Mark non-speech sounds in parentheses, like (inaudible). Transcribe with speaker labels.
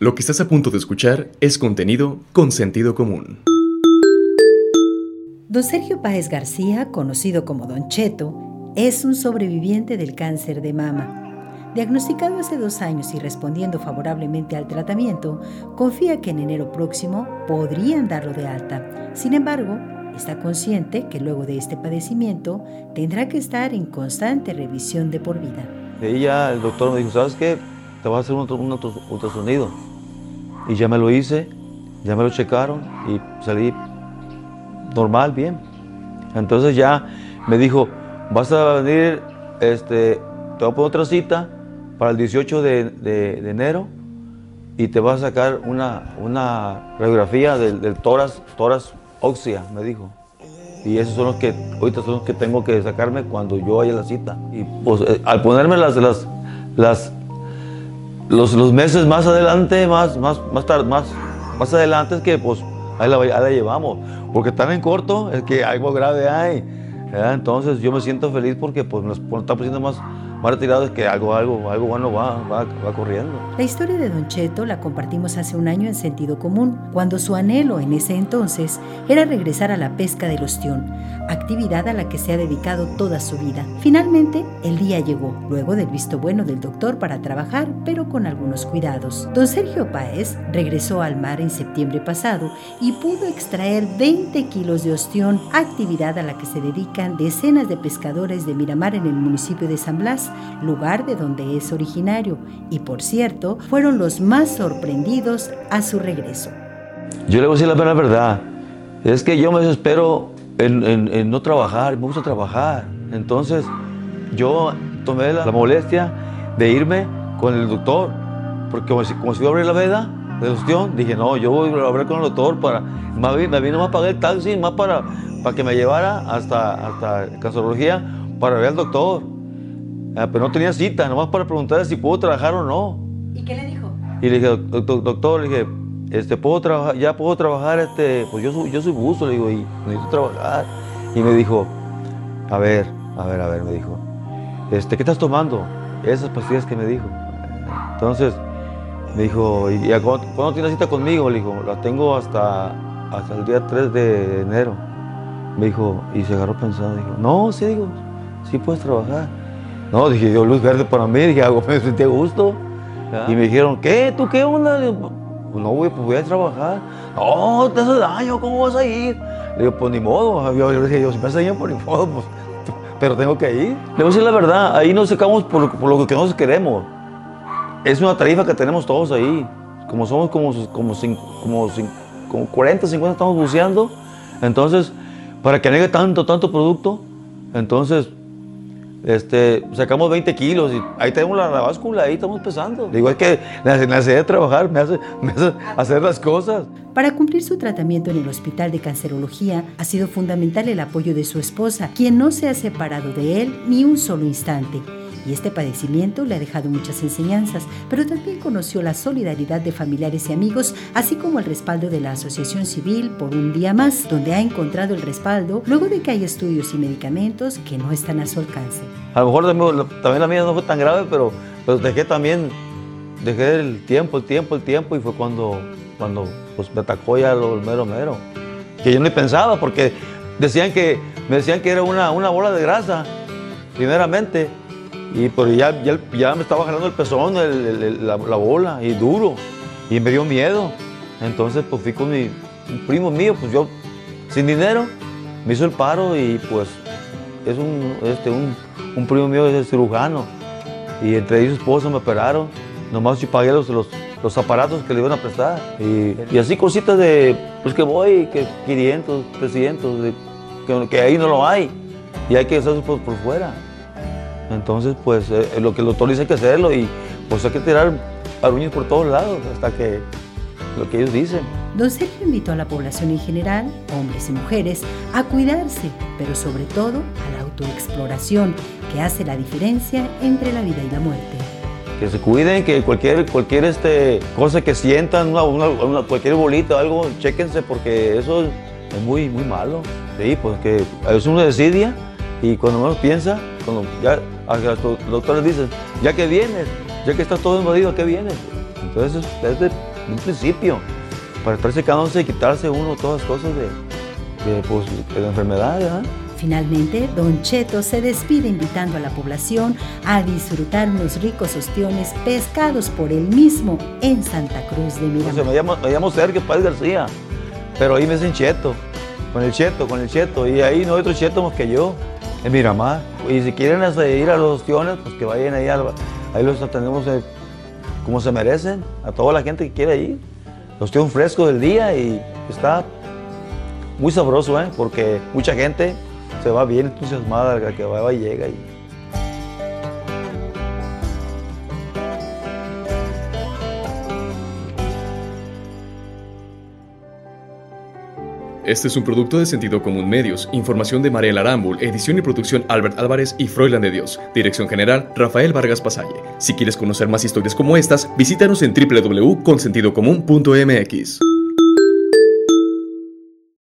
Speaker 1: Lo que estás a punto de escuchar es contenido con sentido común.
Speaker 2: Don Sergio Páez García, conocido como Don Cheto, es un sobreviviente del cáncer de mama. Diagnosticado hace dos años y respondiendo favorablemente al tratamiento, confía que en enero próximo podrían darlo de alta. Sin embargo, está consciente que luego de este padecimiento tendrá que estar en constante revisión de por vida.
Speaker 3: De ahí ya el doctor me dijo, ¿sabes qué? Te vas a hacer un, un ultrasonido. Y ya me lo hice, ya me lo checaron y salí normal, bien. Entonces ya me dijo, vas a venir, este, te voy a poner otra cita para el 18 de, enero y te vas a sacar una, una radiografía del, del toras óxea, me dijo. Y esos son los que, ahorita son los que tengo que sacarme cuando yo vaya a la cita. Y pues eh, al ponerme las, las, las los, los meses más adelante, más, más, más, tarde, más, más adelante es que pues ahí la, la llevamos. Porque tan en corto es que algo grave hay. Entonces yo me siento feliz porque pues nos está poniendo más, más retirados que algo, algo, algo bueno va, va, va, corriendo.
Speaker 2: La historia de Don Cheto la compartimos hace un año en sentido común, cuando su anhelo en ese entonces era regresar a la pesca del ostión, actividad a la que se ha dedicado toda su vida. Finalmente, el día llegó, luego del visto bueno del doctor para trabajar, pero con algunos cuidados. Don Sergio Páez regresó al mar en septiembre pasado y pudo extraer 20 kilos de ostión, actividad a la que se decenas de pescadores de Miramar en el municipio de San Blas lugar de donde es originario, y por cierto, fueron los más sorprendidos a su regreso.
Speaker 3: Yo le voy a decir la verdad, es que yo me desespero en, no trabajar, me gusta trabajar. Entonces, yo tomé la, molestia de irme con el doctor, porque como si, como si a abrir la veda de ostión, dije, no, yo voy a hablar con el doctor para, me vino más a pagar el taxi, más para, para que me llevara hasta, hasta cancerología para ver al doctor. Ah, pero no tenía cita, nomás para preguntarle si puedo trabajar o no.
Speaker 2: ¿Y qué le dijo?
Speaker 3: Y le dije, doctor, le dije, este, ¿puedo trabajar? ya puedo trabajar, este, pues yo soy, yo soy buzo, le digo, y necesito trabajar. Y me dijo, a ver, a ver, a ver, me dijo, este, ¿qué estás tomando? Esas pastillas que me dijo. Entonces, me dijo, ¿y cuándo, tienes cita conmigo? Le dijo, la tengo hasta, hasta el día 3 de enero. Me dijo, y se agarró pensando, dijo, no, sí, digo, sí puedes trabajar. No, dije yo, luz verde para mí, (laughs) dije, algo me sentí a gusto. Y me dijeron, ¿qué? ¿Tú qué onda? pues no, güey, pues voy a trabajar. No, te hace daño, ¿cómo vas a ir? Le digo, pues ni modo. Yo, yo dije, yo, si me hace daño, por pues ni modo, pues, pero tengo que ir. Le voy a decir la verdad, ahí nos secamos por, por lo que nosotros queremos. Es una tarifa que tenemos todos ahí. Como somos como, como, como, como 40, 50 estamos buceando. Entonces, para que negue tanto, tanto producto, entonces este, sacamos 20 kilos y ahí tenemos la, báscula, ahí estamos pesando. Es que la, necesidad de trabajar me hace, me hace hacer las cosas.
Speaker 2: Para cumplir su tratamiento en el Hospital de Cancerología ha sido fundamental el apoyo de su esposa, quien no se ha separado de él ni un solo instante y este padecimiento le ha dejado muchas enseñanzas, pero también conoció la solidaridad de familiares y amigos, así como el respaldo de la Asociación Civil por un día más, donde ha encontrado el respaldo luego de que hay estudios y medicamentos que no están a su alcance.
Speaker 3: A lo mejor también la mía no fue tan grave, pero, pero dejé también, dejé el tiempo, el tiempo, el tiempo y fue cuando, cuando pues, me atacó ya lo mero mero. Que yo ni pensaba porque decían que, me decían que era una, una bola de grasa, primeramente. Y pues ya, ya, me estaba jalando el pezón, la, bola, y duro. Y me dio miedo. Entonces pues fui con mi primo mío, pues yo sin dinero, me hizo el paro y pues es un, este, un, primo mío es cirujano. Y entre ellos su esposa me operaron. Nomás yo pagué los, los, aparatos que le iban a prestar. Y, así cositas de, pues que voy, que 500, 300, que, ahí no lo hay. Y hay que hacerlo por fuera. Entonces, pues eh, lo que el doctor dice hay que hacerlo y pues hay que tirar aruños por todos lados hasta que lo que ellos dicen.
Speaker 2: Don Sergio invitó a la población en general, hombres y mujeres, a cuidarse, pero sobre todo a la autoexploración, que hace la diferencia entre la vida y la muerte.
Speaker 3: Que se cuiden, que cualquier, cualquier este, cosa que sientan, una, cualquier bolita, algo, chéquense porque eso es muy, muy malo. Sí, pues que es una desidia y cuando uno piensa, cuando ya los doctores dicen, ya que vienes, ya que estás todo invadido, ¿a qué vienes? Entonces, desde un principio, para estar secándose y quitarse uno todas las cosas de, de, pues, de la enfermedad, ¿verdad?
Speaker 2: Finalmente, Don Cheto se despide invitando a la población a disfrutar unos ricos ostiones pescados por él mismo en Santa Cruz de Miramar.
Speaker 3: me, llamo, me llamo Sergio Páez García, pero ahí me dicen Cheto, con el Cheto, con el Cheto, y ahí no hay otro Cheto más que yo, en Miramar. Y si quieren ir a los ostiones, pues que vayan ahí, ahí los atendemos eh, como se merecen, a toda la gente que quiera ir. Ostión fresco del día y está muy sabroso, ¿eh? porque mucha gente se va bien entusiasmada, que va llega. Y,
Speaker 1: Este es un producto de Sentido Común Medios. Información de Mariela Arambul, edición y producción Albert Álvarez y Froilan de Dios. Dirección general Rafael Vargas Pasalle. Si quieres conocer más historias como estas, visítanos en www.consentidocomún.mx.